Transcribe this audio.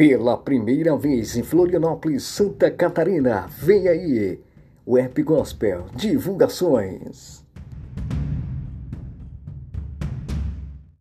Pela primeira vez em Florianópolis, Santa Catarina, vem aí o Rap Gospel Divulgações.